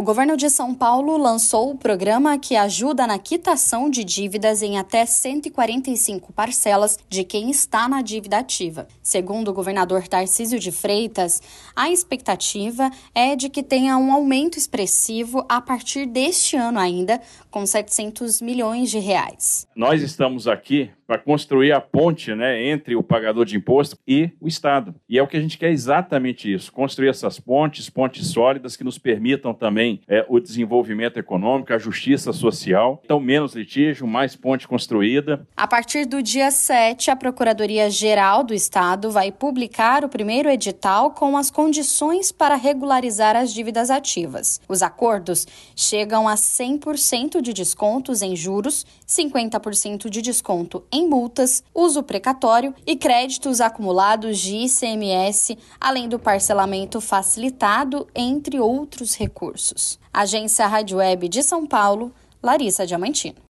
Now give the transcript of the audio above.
O governo de São Paulo lançou o programa que ajuda na quitação de dívidas em até 145 parcelas de quem está na dívida ativa. Segundo o governador Tarcísio de Freitas, a expectativa é de que tenha um aumento expressivo a partir deste ano ainda, com 700 milhões de reais. Nós estamos aqui para construir a ponte né, entre o pagador de imposto e o Estado. E é o que a gente quer exatamente isso: construir essas pontes, pontes sólidas que nos permitam também é, o desenvolvimento econômico, a justiça social. Então, menos litígio, mais ponte construída. A partir do dia 7, a Procuradoria-Geral do Estado vai publicar o primeiro edital com as condições para regularizar as dívidas ativas. Os acordos chegam a 100% de descontos em juros, 50% de desconto em multas, uso precatório e créditos acumulados de ICMS, além do parcelamento facilitado, entre outros recursos. Agência Rádio Web de São Paulo, Larissa Diamantino.